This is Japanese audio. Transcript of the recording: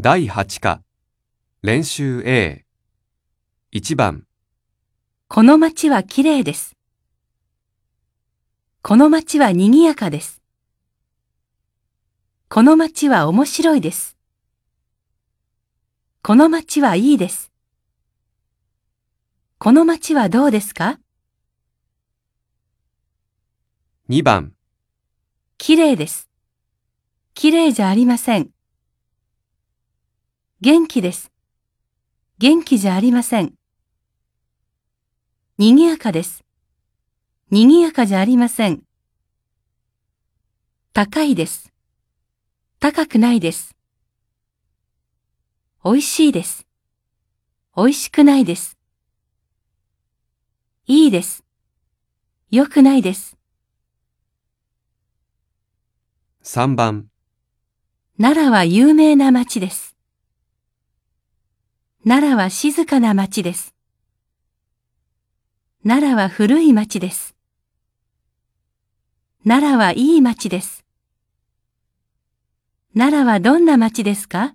第8課、練習 A。1番、この街は綺麗です。この街は賑やかです。この街は面白いです。この街はいいです。この街はどうですか？2番、綺麗です。綺麗じゃありません。元気です。元気じゃありません。賑やかです。賑やかじゃありません。高いです。高くないです。美味しいです。美味しくないです。いいです。良くないです。3番、奈良は有名な町です。奈良は静かな町です。奈良は古い町です。奈良はいい町です。奈良はどんな町ですか？